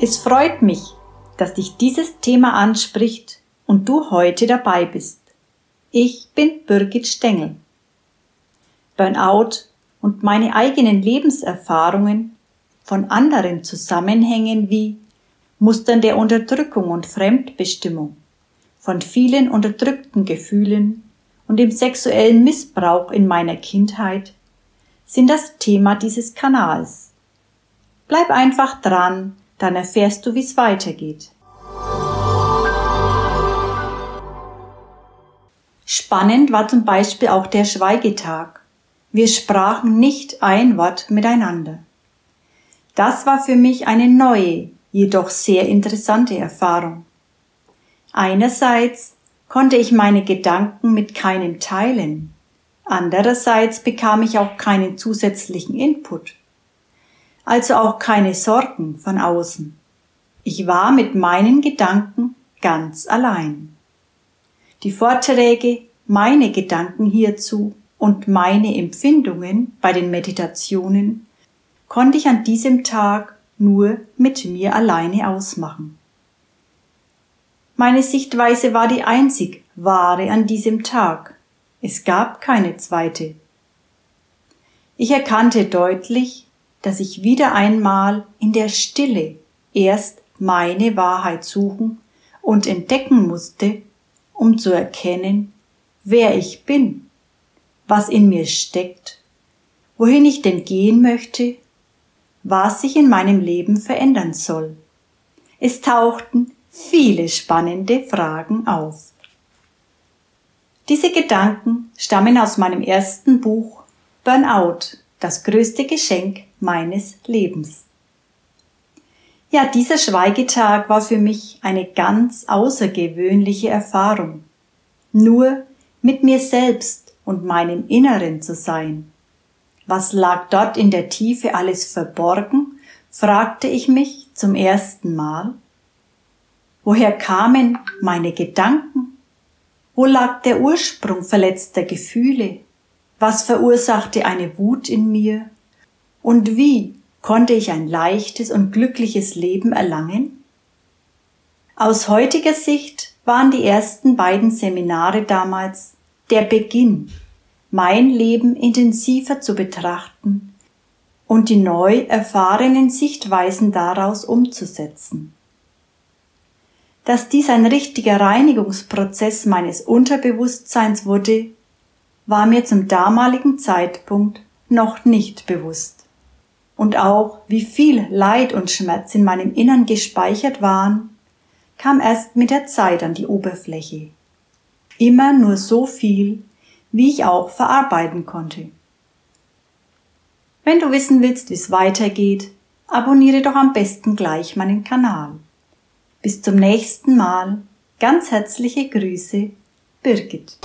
Es freut mich, dass dich dieses Thema anspricht und du heute dabei bist. Ich bin Birgit Stengel. Burnout und meine eigenen Lebenserfahrungen von anderen Zusammenhängen wie Mustern der Unterdrückung und Fremdbestimmung, von vielen unterdrückten Gefühlen und dem sexuellen Missbrauch in meiner Kindheit sind das Thema dieses Kanals. Bleib einfach dran, dann erfährst du, wie es weitergeht. Spannend war zum Beispiel auch der Schweigetag. Wir sprachen nicht ein Wort miteinander. Das war für mich eine neue, jedoch sehr interessante Erfahrung. Einerseits konnte ich meine Gedanken mit keinem teilen, andererseits bekam ich auch keinen zusätzlichen Input, also auch keine Sorgen von außen. Ich war mit meinen Gedanken ganz allein. Die Vorträge, meine Gedanken hierzu und meine Empfindungen bei den Meditationen konnte ich an diesem Tag nur mit mir alleine ausmachen. Meine Sichtweise war die einzig wahre an diesem Tag. Es gab keine zweite. Ich erkannte deutlich, dass ich wieder einmal in der Stille erst meine Wahrheit suchen und entdecken musste, um zu erkennen, wer ich bin, was in mir steckt, wohin ich denn gehen möchte, was sich in meinem Leben verändern soll. Es tauchten viele spannende Fragen auf. Diese Gedanken stammen aus meinem ersten Buch Burnout, das größte Geschenk meines Lebens. Ja, dieser Schweigetag war für mich eine ganz außergewöhnliche Erfahrung. Nur mit mir selbst und meinem Inneren zu sein. Was lag dort in der Tiefe alles verborgen? fragte ich mich zum ersten Mal. Woher kamen meine Gedanken? Wo lag der Ursprung verletzter Gefühle? Was verursachte eine Wut in mir? Und wie konnte ich ein leichtes und glückliches Leben erlangen? Aus heutiger Sicht waren die ersten beiden Seminare damals der Beginn, mein Leben intensiver zu betrachten und die neu erfahrenen Sichtweisen daraus umzusetzen. Dass dies ein richtiger Reinigungsprozess meines Unterbewusstseins wurde, war mir zum damaligen Zeitpunkt noch nicht bewusst. Und auch wie viel Leid und Schmerz in meinem Innern gespeichert waren, kam erst mit der Zeit an die Oberfläche. Immer nur so viel, wie ich auch verarbeiten konnte. Wenn du wissen willst, wie es weitergeht, abonniere doch am besten gleich meinen Kanal. Bis zum nächsten Mal. Ganz herzliche Grüße, Birgit.